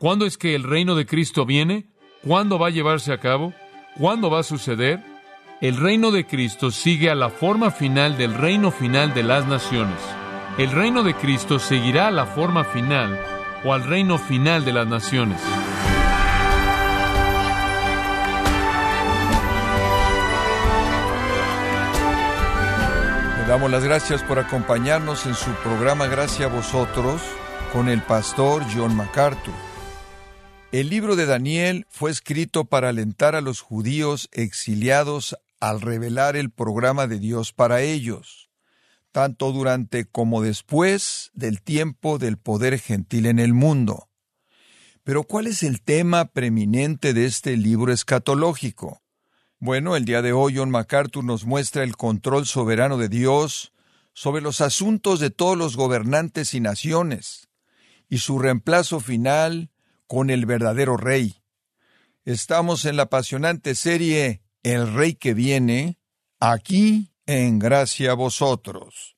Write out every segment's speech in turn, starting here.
¿Cuándo es que el reino de Cristo viene? ¿Cuándo va a llevarse a cabo? ¿Cuándo va a suceder? El reino de Cristo sigue a la forma final del reino final de las naciones. El reino de Cristo seguirá a la forma final o al reino final de las naciones. Le damos las gracias por acompañarnos en su programa Gracias a vosotros con el pastor John MacArthur. El libro de Daniel fue escrito para alentar a los judíos exiliados al revelar el programa de Dios para ellos, tanto durante como después del tiempo del poder gentil en el mundo. Pero ¿cuál es el tema preeminente de este libro escatológico? Bueno, el día de hoy John MacArthur nos muestra el control soberano de Dios sobre los asuntos de todos los gobernantes y naciones, y su reemplazo final con el verdadero rey. Estamos en la apasionante serie El Rey que viene, aquí en gracia a vosotros.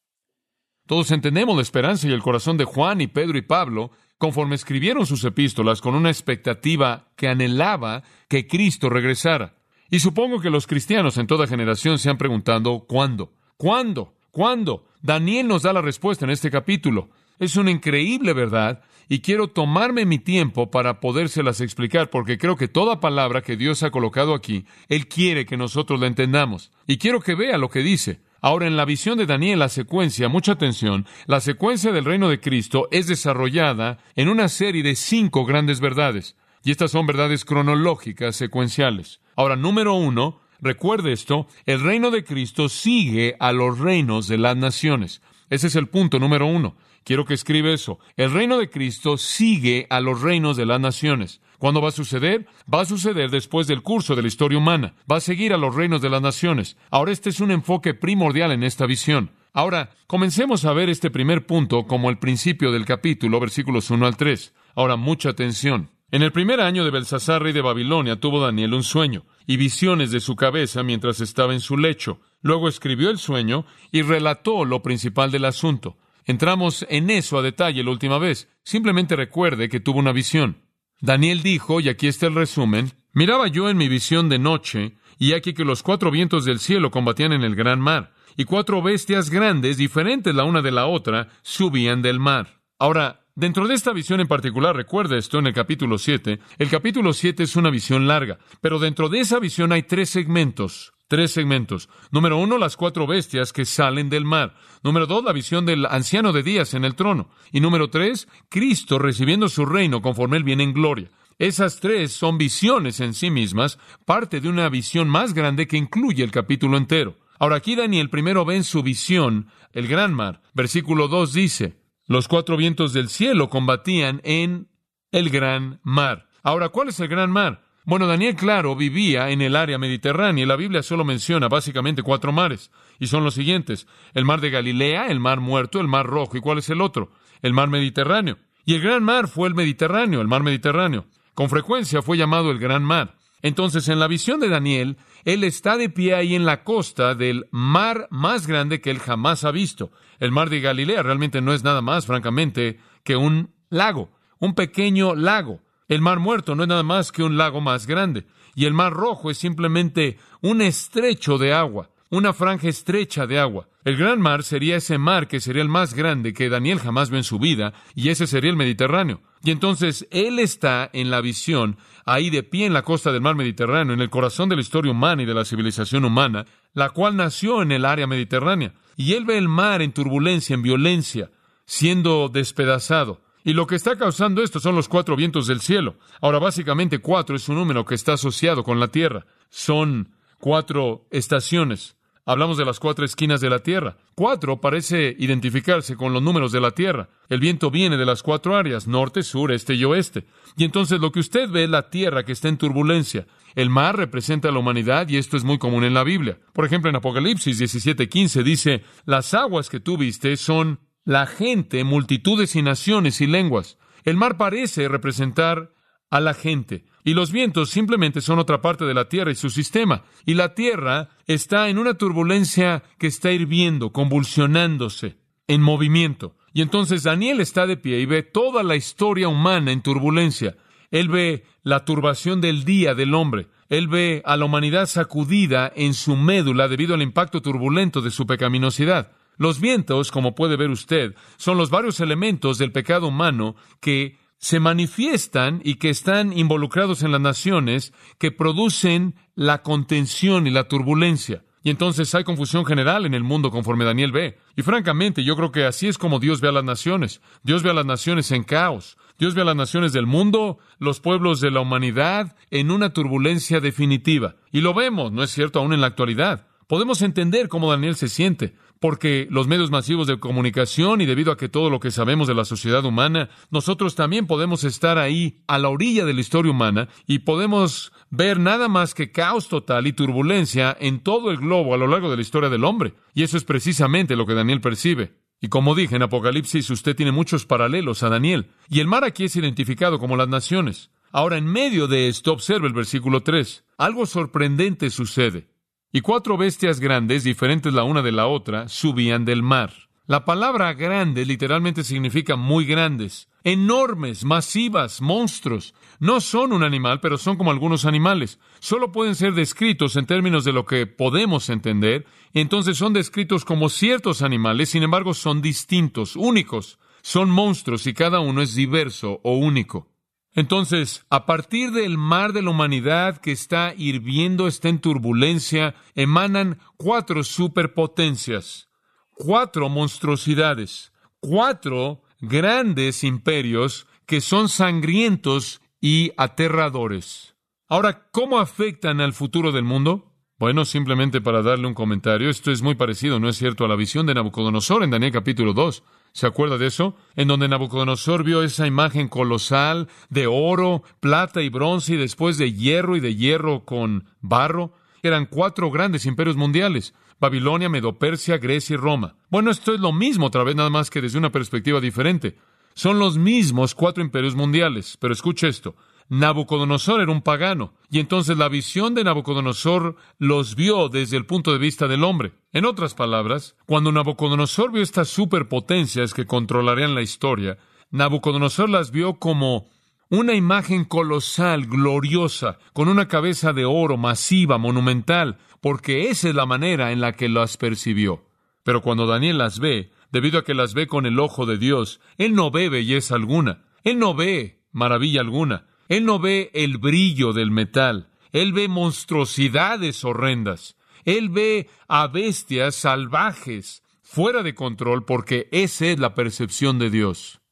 Todos entendemos la esperanza y el corazón de Juan y Pedro y Pablo conforme escribieron sus epístolas con una expectativa que anhelaba que Cristo regresara. Y supongo que los cristianos en toda generación se han preguntado ¿cuándo? ¿Cuándo? ¿Cuándo? Daniel nos da la respuesta en este capítulo. Es una increíble verdad y quiero tomarme mi tiempo para podérselas explicar porque creo que toda palabra que Dios ha colocado aquí, Él quiere que nosotros la entendamos. Y quiero que vea lo que dice. Ahora, en la visión de Daniel, la secuencia, mucha atención, la secuencia del reino de Cristo es desarrollada en una serie de cinco grandes verdades. Y estas son verdades cronológicas secuenciales. Ahora, número uno, recuerde esto, el reino de Cristo sigue a los reinos de las naciones. Ese es el punto número uno. Quiero que escriba eso. El reino de Cristo sigue a los reinos de las naciones. ¿Cuándo va a suceder? Va a suceder después del curso de la historia humana. Va a seguir a los reinos de las naciones. Ahora este es un enfoque primordial en esta visión. Ahora, comencemos a ver este primer punto como el principio del capítulo, versículos 1 al 3. Ahora, mucha atención. En el primer año de Belsasar, rey de Babilonia, tuvo Daniel un sueño y visiones de su cabeza mientras estaba en su lecho. Luego escribió el sueño y relató lo principal del asunto. Entramos en eso a detalle la última vez. Simplemente recuerde que tuvo una visión. Daniel dijo, y aquí está el resumen, miraba yo en mi visión de noche, y aquí que los cuatro vientos del cielo combatían en el gran mar, y cuatro bestias grandes, diferentes la una de la otra, subían del mar. Ahora, Dentro de esta visión en particular, recuerde esto en el capítulo 7, el capítulo 7 es una visión larga, pero dentro de esa visión hay tres segmentos, tres segmentos. Número uno, las cuatro bestias que salen del mar. Número dos, la visión del anciano de días en el trono. Y número tres, Cristo recibiendo su reino conforme él viene en gloria. Esas tres son visiones en sí mismas, parte de una visión más grande que incluye el capítulo entero. Ahora aquí Daniel primero ve en su visión el gran mar. Versículo 2 dice, los cuatro vientos del cielo combatían en el gran mar. Ahora, ¿cuál es el gran mar? Bueno, Daniel, claro, vivía en el área mediterránea y la Biblia solo menciona básicamente cuatro mares, y son los siguientes, el mar de Galilea, el mar muerto, el mar rojo, ¿y cuál es el otro? El mar Mediterráneo. Y el gran mar fue el Mediterráneo, el mar Mediterráneo. Con frecuencia fue llamado el gran mar. Entonces, en la visión de Daniel, él está de pie ahí en la costa del mar más grande que él jamás ha visto. El mar de Galilea realmente no es nada más, francamente, que un lago, un pequeño lago. El mar muerto no es nada más que un lago más grande. Y el mar rojo es simplemente un estrecho de agua, una franja estrecha de agua. El gran mar sería ese mar que sería el más grande que Daniel jamás vio en su vida, y ese sería el Mediterráneo. Y entonces él está en la visión, ahí de pie en la costa del mar Mediterráneo, en el corazón de la historia humana y de la civilización humana, la cual nació en el área mediterránea. Y él ve el mar en turbulencia, en violencia, siendo despedazado. Y lo que está causando esto son los cuatro vientos del cielo. Ahora, básicamente cuatro es un número que está asociado con la tierra. Son cuatro estaciones. Hablamos de las cuatro esquinas de la Tierra. Cuatro parece identificarse con los números de la Tierra. El viento viene de las cuatro áreas, norte, sur, este y oeste. Y entonces lo que usted ve es la Tierra que está en turbulencia. El mar representa a la humanidad y esto es muy común en la Biblia. Por ejemplo, en Apocalipsis 17:15 dice, las aguas que tú viste son la gente, multitudes y naciones y lenguas. El mar parece representar a la gente. Y los vientos simplemente son otra parte de la Tierra y su sistema. Y la Tierra está en una turbulencia que está hirviendo, convulsionándose, en movimiento. Y entonces Daniel está de pie y ve toda la historia humana en turbulencia. Él ve la turbación del día del hombre. Él ve a la humanidad sacudida en su médula debido al impacto turbulento de su pecaminosidad. Los vientos, como puede ver usted, son los varios elementos del pecado humano que se manifiestan y que están involucrados en las naciones que producen la contención y la turbulencia. Y entonces hay confusión general en el mundo conforme Daniel ve. Y francamente, yo creo que así es como Dios ve a las naciones. Dios ve a las naciones en caos. Dios ve a las naciones del mundo, los pueblos de la humanidad, en una turbulencia definitiva. Y lo vemos, ¿no es cierto?, aún en la actualidad. Podemos entender cómo Daniel se siente, porque los medios masivos de comunicación y debido a que todo lo que sabemos de la sociedad humana, nosotros también podemos estar ahí a la orilla de la historia humana y podemos ver nada más que caos total y turbulencia en todo el globo a lo largo de la historia del hombre. Y eso es precisamente lo que Daniel percibe. Y como dije en Apocalipsis, usted tiene muchos paralelos a Daniel. Y el mar aquí es identificado como las naciones. Ahora, en medio de esto, observe el versículo 3. Algo sorprendente sucede. Y cuatro bestias grandes, diferentes la una de la otra, subían del mar. La palabra grande literalmente significa muy grandes, enormes, masivas, monstruos. No son un animal, pero son como algunos animales. Solo pueden ser descritos en términos de lo que podemos entender, entonces son descritos como ciertos animales, sin embargo son distintos, únicos. Son monstruos y cada uno es diverso o único. Entonces, a partir del mar de la humanidad que está hirviendo, está en turbulencia, emanan cuatro superpotencias, cuatro monstruosidades, cuatro grandes imperios que son sangrientos y aterradores. Ahora, ¿cómo afectan al futuro del mundo? Bueno, simplemente para darle un comentario, esto es muy parecido, ¿no es cierto?, a la visión de Nabucodonosor en Daniel capítulo 2. ¿Se acuerda de eso? En donde Nabucodonosor vio esa imagen colosal de oro, plata y bronce y después de hierro y de hierro con barro. Eran cuatro grandes imperios mundiales. Babilonia, Medopersia, Grecia y Roma. Bueno, esto es lo mismo otra vez, nada más que desde una perspectiva diferente. Son los mismos cuatro imperios mundiales. Pero escuche esto. Nabucodonosor era un pagano, y entonces la visión de Nabucodonosor los vio desde el punto de vista del hombre. En otras palabras, cuando Nabucodonosor vio estas superpotencias que controlarían la historia, Nabucodonosor las vio como una imagen colosal, gloriosa, con una cabeza de oro masiva, monumental, porque esa es la manera en la que las percibió. Pero cuando Daniel las ve, debido a que las ve con el ojo de Dios, él no ve belleza alguna, él no ve maravilla alguna, él no ve el brillo del metal, él ve monstruosidades horrendas, él ve a bestias salvajes, fuera de control, porque esa es la percepción de Dios.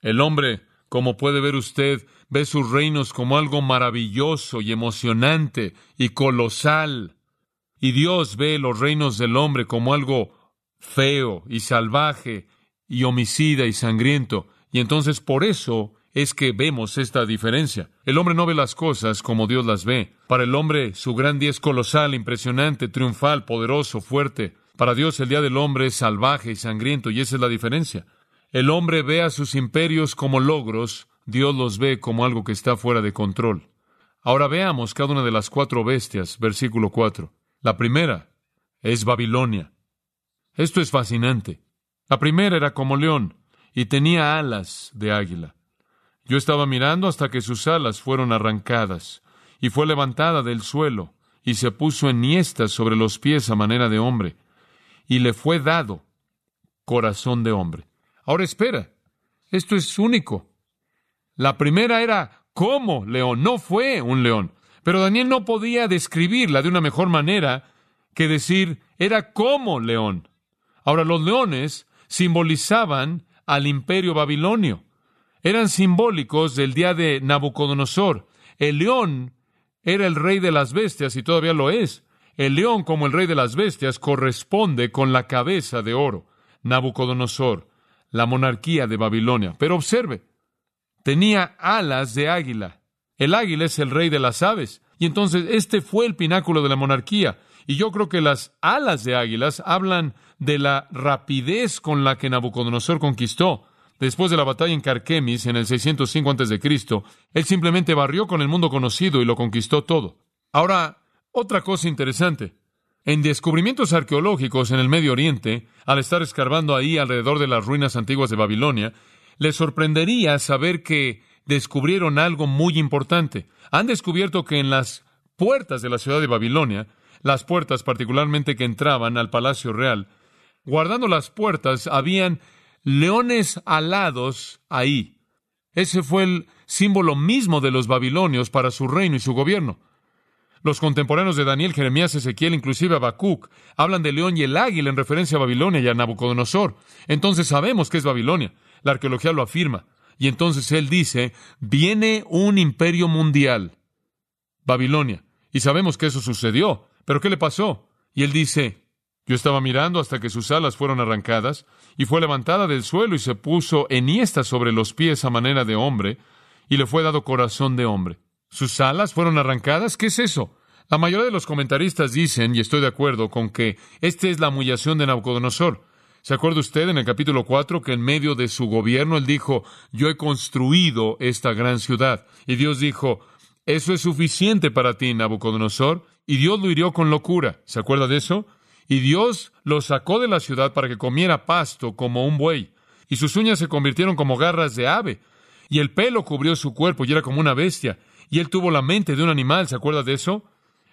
El hombre, como puede ver usted, ve sus reinos como algo maravilloso y emocionante y colosal. Y Dios ve los reinos del hombre como algo feo y salvaje y homicida y sangriento. Y entonces por eso es que vemos esta diferencia. El hombre no ve las cosas como Dios las ve. Para el hombre su gran día es colosal, impresionante, triunfal, poderoso, fuerte. Para Dios el día del hombre es salvaje y sangriento, y esa es la diferencia. El hombre ve a sus imperios como logros, Dios los ve como algo que está fuera de control. Ahora veamos cada una de las cuatro bestias, versículo 4. La primera es Babilonia. Esto es fascinante. La primera era como león y tenía alas de águila. Yo estaba mirando hasta que sus alas fueron arrancadas, y fue levantada del suelo, y se puso enhiesta sobre los pies a manera de hombre, y le fue dado corazón de hombre. Ahora espera, esto es único. La primera era como león, no fue un león, pero Daniel no podía describirla de una mejor manera que decir era como león. Ahora los leones simbolizaban al imperio babilonio eran simbólicos del día de Nabucodonosor. El león era el rey de las bestias y todavía lo es. El león, como el rey de las bestias, corresponde con la cabeza de oro. Nabucodonosor, la monarquía de Babilonia. Pero observe, tenía alas de águila. El águila es el rey de las aves. Y entonces este fue el pináculo de la monarquía. Y yo creo que las alas de águilas hablan de la rapidez con la que Nabucodonosor conquistó. Después de la batalla en Carquemis en el 605 a.C., él simplemente barrió con el mundo conocido y lo conquistó todo. Ahora, otra cosa interesante. En descubrimientos arqueológicos en el Medio Oriente, al estar escarbando ahí alrededor de las ruinas antiguas de Babilonia, le sorprendería saber que descubrieron algo muy importante. Han descubierto que en las puertas de la ciudad de Babilonia, las puertas particularmente que entraban al palacio real, guardando las puertas, habían leones alados ahí. Ese fue el símbolo mismo de los babilonios para su reino y su gobierno. Los contemporáneos de Daniel, Jeremías, Ezequiel, inclusive Habacuc, hablan del león y el águila en referencia a Babilonia y a Nabucodonosor. Entonces sabemos que es Babilonia. La arqueología lo afirma. Y entonces él dice, viene un imperio mundial. Babilonia. Y sabemos que eso sucedió. Pero ¿qué le pasó? Y él dice, yo estaba mirando hasta que sus alas fueron arrancadas, y fue levantada del suelo y se puso enhiesta sobre los pies a manera de hombre, y le fue dado corazón de hombre. ¿Sus alas fueron arrancadas? ¿Qué es eso? La mayoría de los comentaristas dicen, y estoy de acuerdo, con que esta es la humillación de Nabucodonosor. ¿Se acuerda usted en el capítulo 4 que en medio de su gobierno él dijo, yo he construido esta gran ciudad? Y Dios dijo, eso es suficiente para ti, Nabucodonosor. Y Dios lo hirió con locura. ¿Se acuerda de eso? Y Dios lo sacó de la ciudad para que comiera pasto como un buey. Y sus uñas se convirtieron como garras de ave. Y el pelo cubrió su cuerpo y era como una bestia. Y él tuvo la mente de un animal. ¿Se acuerda de eso?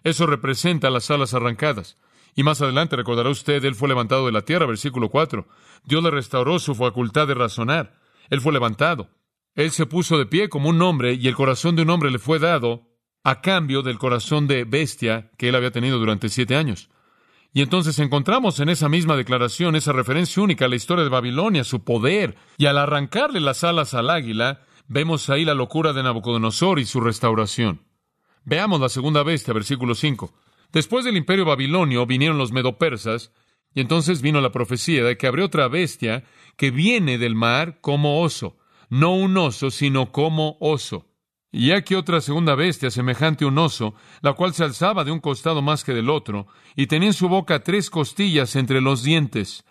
Eso representa las alas arrancadas. Y más adelante recordará usted, él fue levantado de la tierra, versículo 4. Dios le restauró su facultad de razonar. Él fue levantado. Él se puso de pie como un hombre y el corazón de un hombre le fue dado a cambio del corazón de bestia que él había tenido durante siete años. Y entonces encontramos en esa misma declaración esa referencia única a la historia de Babilonia, su poder, y al arrancarle las alas al águila, vemos ahí la locura de Nabucodonosor y su restauración. Veamos la segunda bestia, versículo 5. Después del imperio babilonio vinieron los medopersas, y entonces vino la profecía de que habría otra bestia que viene del mar como oso, no un oso, sino como oso. Y aquí otra segunda bestia semejante a un oso, la cual se alzaba de un costado más que del otro, y tenía en su boca tres costillas entre los dientes.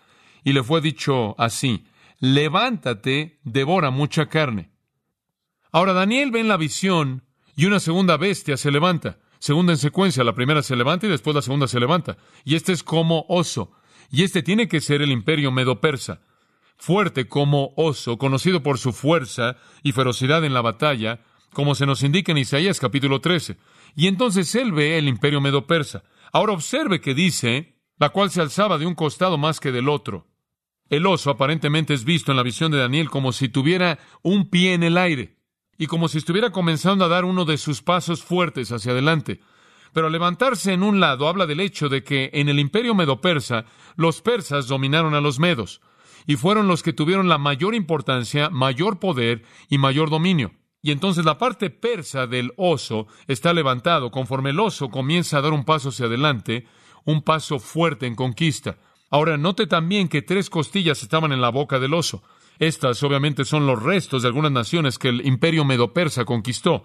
Y le fue dicho así, levántate, devora mucha carne. Ahora Daniel ve en la visión y una segunda bestia se levanta segunda en secuencia. La primera se levanta y después la segunda se levanta. Y este es como oso. Y este tiene que ser el imperio medo-persa. Fuerte como oso, conocido por su fuerza y ferocidad en la batalla, como se nos indica en Isaías capítulo 13. Y entonces él ve el imperio medo-persa. Ahora observe que dice, la cual se alzaba de un costado más que del otro. El oso aparentemente es visto en la visión de Daniel como si tuviera un pie en el aire y como si estuviera comenzando a dar uno de sus pasos fuertes hacia adelante. Pero levantarse en un lado habla del hecho de que en el imperio medo-persa los persas dominaron a los medos y fueron los que tuvieron la mayor importancia, mayor poder y mayor dominio. Y entonces la parte persa del oso está levantado conforme el oso comienza a dar un paso hacia adelante, un paso fuerte en conquista. Ahora, note también que tres costillas estaban en la boca del oso. Estas obviamente son los restos de algunas naciones que el imperio medo-persa conquistó.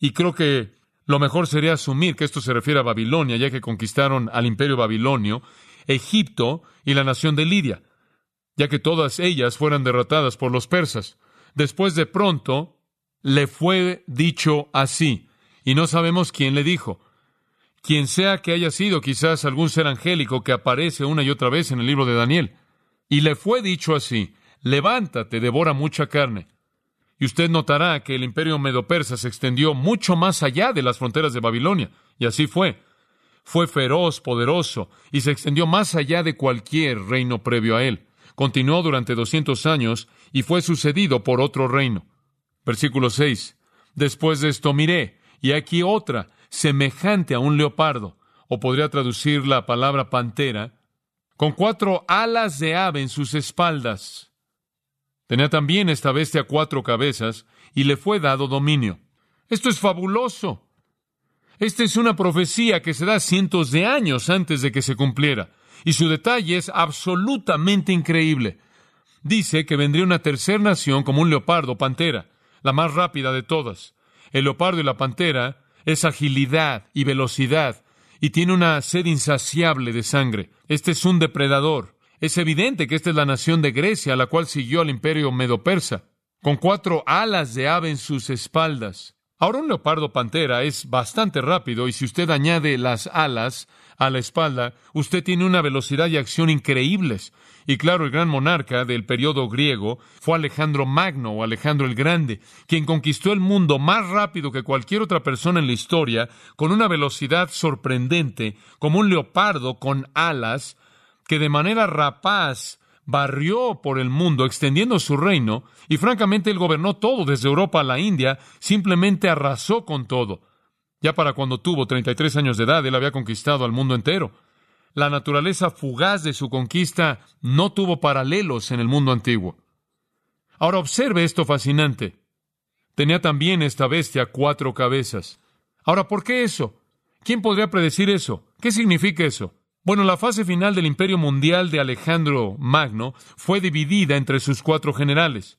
Y creo que lo mejor sería asumir que esto se refiere a Babilonia, ya que conquistaron al imperio babilonio, Egipto y la nación de Lidia, ya que todas ellas fueran derrotadas por los persas. Después de pronto le fue dicho así, y no sabemos quién le dijo. Quien sea que haya sido, quizás algún ser angélico que aparece una y otra vez en el libro de Daniel. Y le fue dicho así, levántate, devora mucha carne. Y usted notará que el imperio medo-persa se extendió mucho más allá de las fronteras de Babilonia, y así fue. Fue feroz, poderoso, y se extendió más allá de cualquier reino previo a él. Continuó durante doscientos años y fue sucedido por otro reino. Versículo 6. Después de esto miré, y aquí otra, semejante a un leopardo, o podría traducir la palabra pantera, con cuatro alas de ave en sus espaldas Tenía también esta bestia cuatro cabezas y le fue dado dominio. Esto es fabuloso. Esta es una profecía que se da cientos de años antes de que se cumpliera, y su detalle es absolutamente increíble. Dice que vendría una tercera nación como un leopardo pantera, la más rápida de todas. El leopardo y la pantera es agilidad y velocidad, y tiene una sed insaciable de sangre. Este es un depredador. Es evidente que esta es la nación de Grecia, a la cual siguió al imperio medo-persa, con cuatro alas de ave en sus espaldas. Ahora un leopardo pantera es bastante rápido y si usted añade las alas a la espalda, usted tiene una velocidad y acción increíbles. Y claro, el gran monarca del periodo griego fue Alejandro Magno o Alejandro el Grande, quien conquistó el mundo más rápido que cualquier otra persona en la historia, con una velocidad sorprendente, como un leopardo con alas, que de manera rapaz barrió por el mundo extendiendo su reino y francamente él gobernó todo desde Europa a la India, simplemente arrasó con todo. Ya para cuando tuvo 33 años de edad, él había conquistado al mundo entero. La naturaleza fugaz de su conquista no tuvo paralelos en el mundo antiguo. Ahora observe esto fascinante. Tenía también esta bestia cuatro cabezas. Ahora, ¿por qué eso? ¿Quién podría predecir eso? ¿Qué significa eso? Bueno, la fase final del imperio mundial de Alejandro Magno fue dividida entre sus cuatro generales.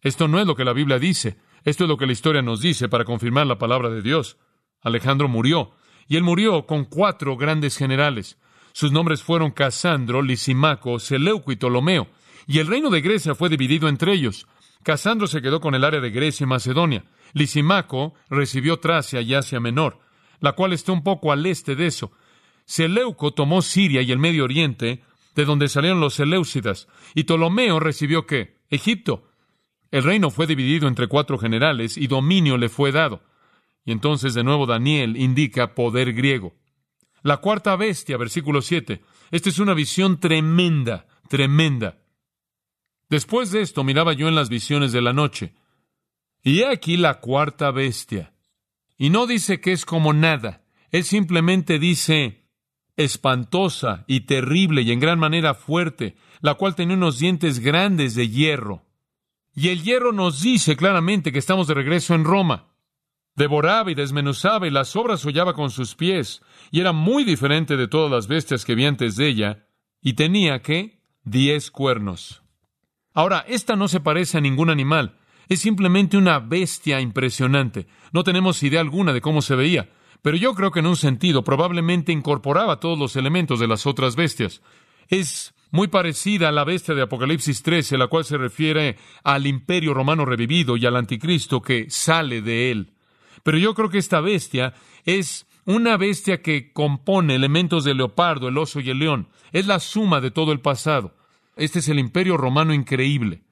Esto no es lo que la Biblia dice, esto es lo que la historia nos dice para confirmar la palabra de Dios. Alejandro murió, y él murió con cuatro grandes generales. Sus nombres fueron Casandro, Lisimaco, Seleuco y Ptolomeo, y el reino de Grecia fue dividido entre ellos. Casandro se quedó con el área de Grecia y Macedonia. Lisimaco recibió Tracia y Asia Menor, la cual está un poco al este de eso. Seleuco tomó Siria y el Medio Oriente, de donde salieron los Seleucidas, y Ptolomeo recibió qué? Egipto. El reino fue dividido entre cuatro generales y dominio le fue dado. Y entonces de nuevo Daniel indica poder griego. La cuarta bestia, versículo 7. Esta es una visión tremenda, tremenda. Después de esto miraba yo en las visiones de la noche. Y he aquí la cuarta bestia. Y no dice que es como nada. Él simplemente dice, espantosa y terrible y en gran manera fuerte, la cual tenía unos dientes grandes de hierro. Y el hierro nos dice claramente que estamos de regreso en Roma. Devoraba y desmenuzaba y las obras hollaba con sus pies, y era muy diferente de todas las bestias que vi antes de ella, y tenía que diez cuernos. Ahora, esta no se parece a ningún animal, es simplemente una bestia impresionante. No tenemos idea alguna de cómo se veía. Pero yo creo que en un sentido probablemente incorporaba todos los elementos de las otras bestias. Es muy parecida a la bestia de Apocalipsis 13, la cual se refiere al imperio romano revivido y al anticristo que sale de él. Pero yo creo que esta bestia es una bestia que compone elementos del leopardo, el oso y el león. Es la suma de todo el pasado. Este es el imperio romano increíble.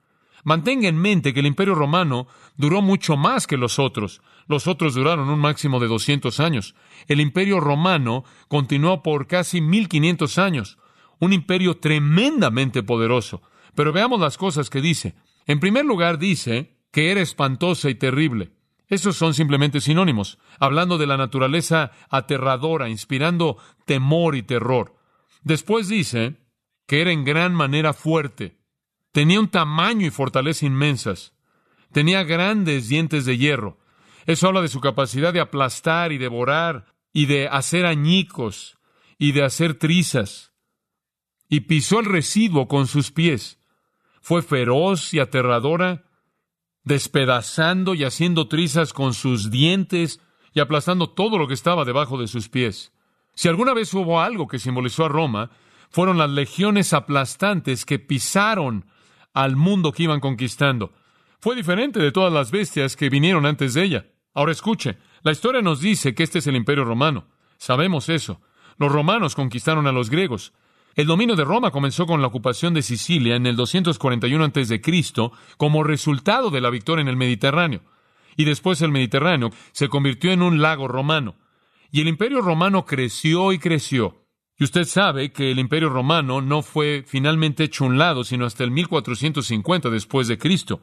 Mantenga en mente que el imperio romano duró mucho más que los otros. Los otros duraron un máximo de 200 años. El imperio romano continuó por casi 1500 años. Un imperio tremendamente poderoso. Pero veamos las cosas que dice. En primer lugar dice que era espantosa y terrible. Esos son simplemente sinónimos, hablando de la naturaleza aterradora, inspirando temor y terror. Después dice que era en gran manera fuerte. Tenía un tamaño y fortaleza inmensas. Tenía grandes dientes de hierro. Eso habla de su capacidad de aplastar y devorar y de hacer añicos y de hacer trizas. Y pisó el residuo con sus pies. Fue feroz y aterradora, despedazando y haciendo trizas con sus dientes y aplastando todo lo que estaba debajo de sus pies. Si alguna vez hubo algo que simbolizó a Roma, fueron las legiones aplastantes que pisaron al mundo que iban conquistando. Fue diferente de todas las bestias que vinieron antes de ella. Ahora escuche, la historia nos dice que este es el imperio romano. Sabemos eso. Los romanos conquistaron a los griegos. El dominio de Roma comenzó con la ocupación de Sicilia en el 241 a.C. como resultado de la victoria en el Mediterráneo. Y después el Mediterráneo se convirtió en un lago romano. Y el imperio romano creció y creció. Y usted sabe que el imperio romano no fue finalmente hecho un lado, sino hasta el 1450 después de Cristo.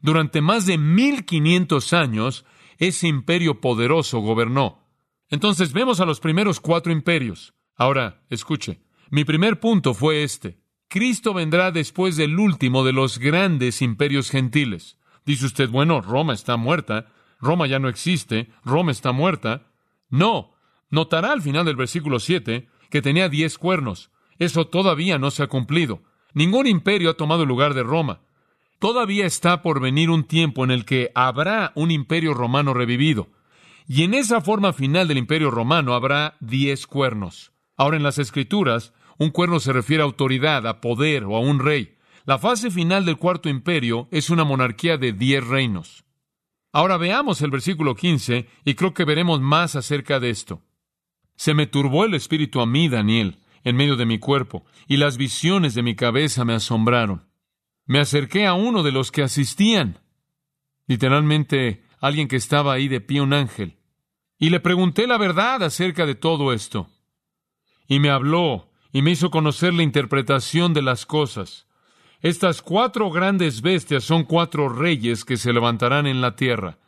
Durante más de 1500 años, ese imperio poderoso gobernó. Entonces vemos a los primeros cuatro imperios. Ahora, escuche, mi primer punto fue este. Cristo vendrá después del último de los grandes imperios gentiles. Dice usted, bueno, Roma está muerta, Roma ya no existe, Roma está muerta. No, notará al final del versículo 7 que tenía diez cuernos. Eso todavía no se ha cumplido. Ningún imperio ha tomado el lugar de Roma. Todavía está por venir un tiempo en el que habrá un imperio romano revivido. Y en esa forma final del imperio romano habrá diez cuernos. Ahora en las escrituras, un cuerno se refiere a autoridad, a poder o a un rey. La fase final del cuarto imperio es una monarquía de diez reinos. Ahora veamos el versículo 15 y creo que veremos más acerca de esto. Se me turbó el espíritu a mí, Daniel, en medio de mi cuerpo, y las visiones de mi cabeza me asombraron. Me acerqué a uno de los que asistían, literalmente alguien que estaba ahí de pie, un ángel, y le pregunté la verdad acerca de todo esto. Y me habló y me hizo conocer la interpretación de las cosas. Estas cuatro grandes bestias son cuatro reyes que se levantarán en la tierra.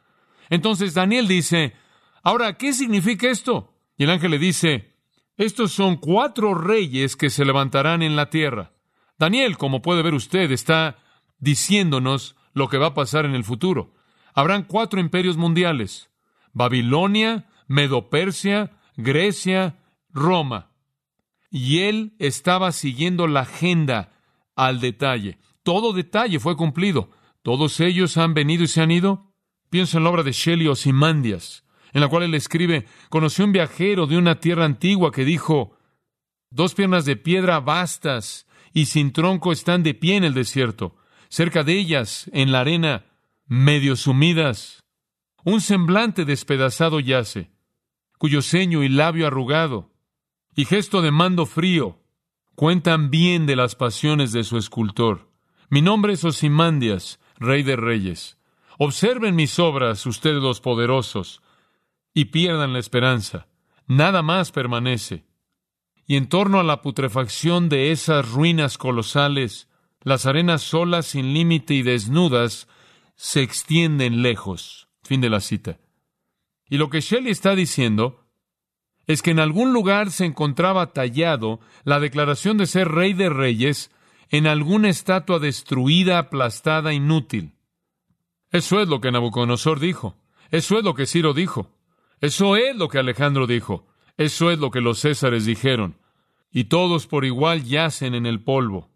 Entonces Daniel dice, ahora, ¿qué significa esto? Y el ángel le dice, estos son cuatro reyes que se levantarán en la tierra. Daniel, como puede ver usted, está diciéndonos lo que va a pasar en el futuro. Habrán cuatro imperios mundiales. Babilonia, Medo-Persia, Grecia, Roma. Y él estaba siguiendo la agenda al detalle. Todo detalle fue cumplido. Todos ellos han venido y se han ido. Pienso en la obra de Shelley Simandias en la cual él escribe, conoció un viajero de una tierra antigua que dijo, dos piernas de piedra vastas y sin tronco están de pie en el desierto, cerca de ellas, en la arena, medio sumidas. Un semblante despedazado yace, cuyo ceño y labio arrugado, y gesto de mando frío, cuentan bien de las pasiones de su escultor. Mi nombre es Osimandias, rey de reyes. Observen mis obras, ustedes los poderosos, y pierdan la esperanza. Nada más permanece. Y en torno a la putrefacción de esas ruinas colosales, las arenas solas, sin límite y desnudas, se extienden lejos. Fin de la cita. Y lo que Shelley está diciendo es que en algún lugar se encontraba tallado la declaración de ser rey de reyes en alguna estatua destruida, aplastada, inútil. Eso es lo que Nabucodonosor dijo. Eso es lo que Ciro dijo. Eso es lo que Alejandro dijo. Eso es lo que los césares dijeron. Y todos por igual yacen en el polvo.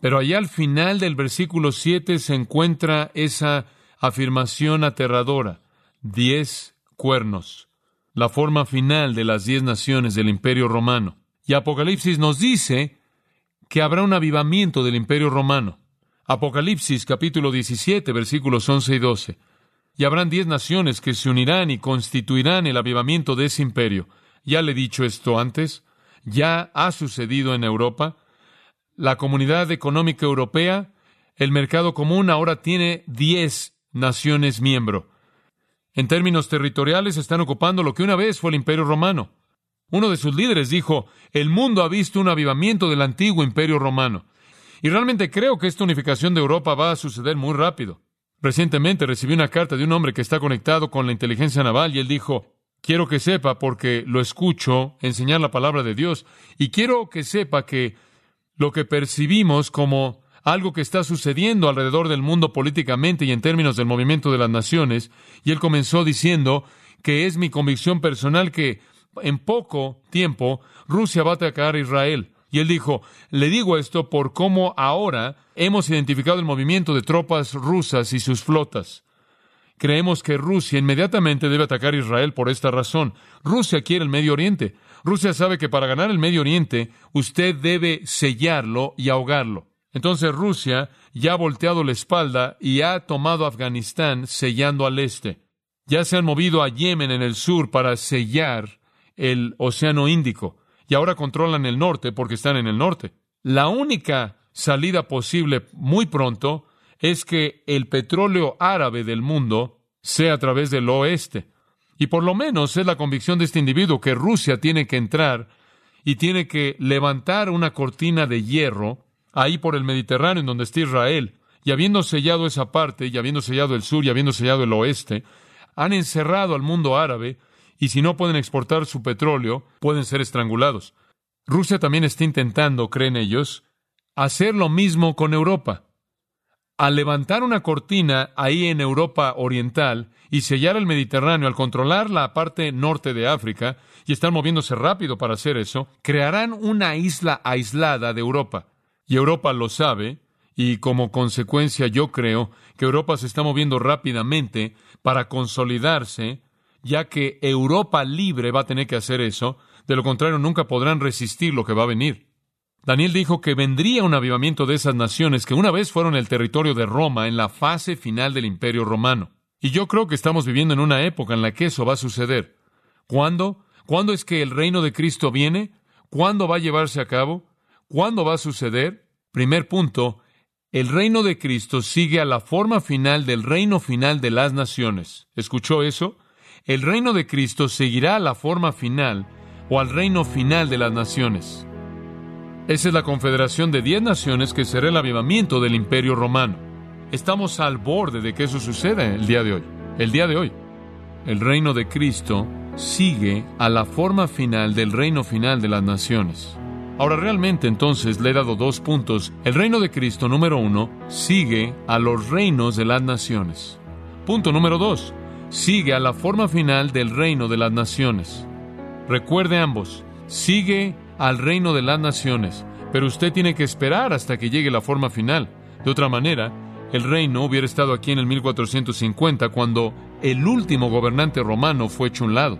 Pero allá al final del versículo 7 se encuentra esa afirmación aterradora. Diez cuernos. La forma final de las diez naciones del imperio romano. Y Apocalipsis nos dice que habrá un avivamiento del imperio romano. Apocalipsis capítulo 17 versículos 11 y 12 y habrán diez naciones que se unirán y constituirán el avivamiento de ese imperio. Ya le he dicho esto antes, ya ha sucedido en Europa. La comunidad económica europea, el mercado común ahora tiene diez naciones miembro. En términos territoriales están ocupando lo que una vez fue el imperio romano. Uno de sus líderes dijo, el mundo ha visto un avivamiento del antiguo imperio romano. Y realmente creo que esta unificación de Europa va a suceder muy rápido. Recientemente recibí una carta de un hombre que está conectado con la inteligencia naval y él dijo, quiero que sepa porque lo escucho enseñar la palabra de Dios y quiero que sepa que lo que percibimos como algo que está sucediendo alrededor del mundo políticamente y en términos del movimiento de las naciones, y él comenzó diciendo que es mi convicción personal que en poco tiempo Rusia va a atacar a Israel. Y él dijo, le digo esto por cómo ahora hemos identificado el movimiento de tropas rusas y sus flotas. Creemos que Rusia inmediatamente debe atacar a Israel por esta razón. Rusia quiere el Medio Oriente. Rusia sabe que para ganar el Medio Oriente usted debe sellarlo y ahogarlo. Entonces Rusia ya ha volteado la espalda y ha tomado Afganistán sellando al este. Ya se han movido a Yemen en el sur para sellar el Océano Índico y ahora controlan el norte porque están en el norte. La única salida posible muy pronto es que el petróleo árabe del mundo sea a través del oeste. Y por lo menos es la convicción de este individuo que Rusia tiene que entrar y tiene que levantar una cortina de hierro ahí por el Mediterráneo en donde está Israel. Y habiendo sellado esa parte, y habiendo sellado el sur, y habiendo sellado el oeste, han encerrado al mundo árabe y si no pueden exportar su petróleo, pueden ser estrangulados. Rusia también está intentando, creen ellos, hacer lo mismo con Europa. Al levantar una cortina ahí en Europa Oriental y sellar el Mediterráneo, al controlar la parte norte de África, y están moviéndose rápido para hacer eso, crearán una isla aislada de Europa. Y Europa lo sabe, y como consecuencia yo creo que Europa se está moviendo rápidamente para consolidarse ya que Europa libre va a tener que hacer eso, de lo contrario nunca podrán resistir lo que va a venir. Daniel dijo que vendría un avivamiento de esas naciones que una vez fueron el territorio de Roma en la fase final del imperio romano. Y yo creo que estamos viviendo en una época en la que eso va a suceder. ¿Cuándo? ¿Cuándo es que el reino de Cristo viene? ¿Cuándo va a llevarse a cabo? ¿Cuándo va a suceder? Primer punto, el reino de Cristo sigue a la forma final del reino final de las naciones. ¿Escuchó eso? El reino de Cristo seguirá a la forma final o al reino final de las naciones. Esa es la confederación de diez naciones que será el avivamiento del imperio romano. Estamos al borde de que eso suceda el día de hoy. El día de hoy. El reino de Cristo sigue a la forma final del reino final de las naciones. Ahora realmente entonces le he dado dos puntos. El reino de Cristo número uno sigue a los reinos de las naciones. Punto número dos. Sigue a la forma final del reino de las naciones. Recuerde ambos. Sigue al reino de las naciones. Pero usted tiene que esperar hasta que llegue la forma final. De otra manera, el reino hubiera estado aquí en el 1450 cuando el último gobernante romano fue hecho un lado.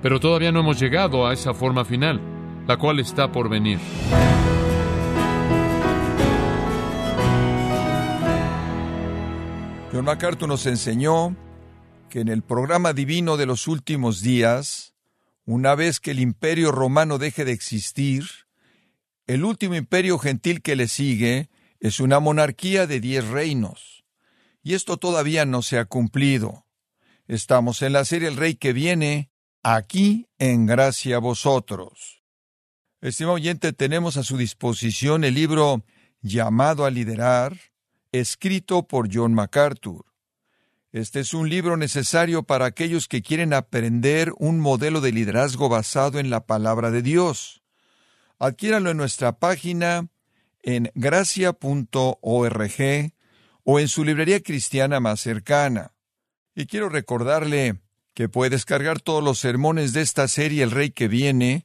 Pero todavía no hemos llegado a esa forma final, la cual está por venir. John MacArthur nos enseñó que en el programa divino de los últimos días, una vez que el imperio romano deje de existir, el último imperio gentil que le sigue es una monarquía de diez reinos. Y esto todavía no se ha cumplido. Estamos en la serie El Rey que viene, aquí en gracia a vosotros. Estimado oyente, tenemos a su disposición el libro Llamado a liderar, escrito por John MacArthur. Este es un libro necesario para aquellos que quieren aprender un modelo de liderazgo basado en la palabra de Dios. Adquiéralo en nuestra página en gracia.org o en su librería cristiana más cercana. Y quiero recordarle que puede descargar todos los sermones de esta serie El Rey que viene,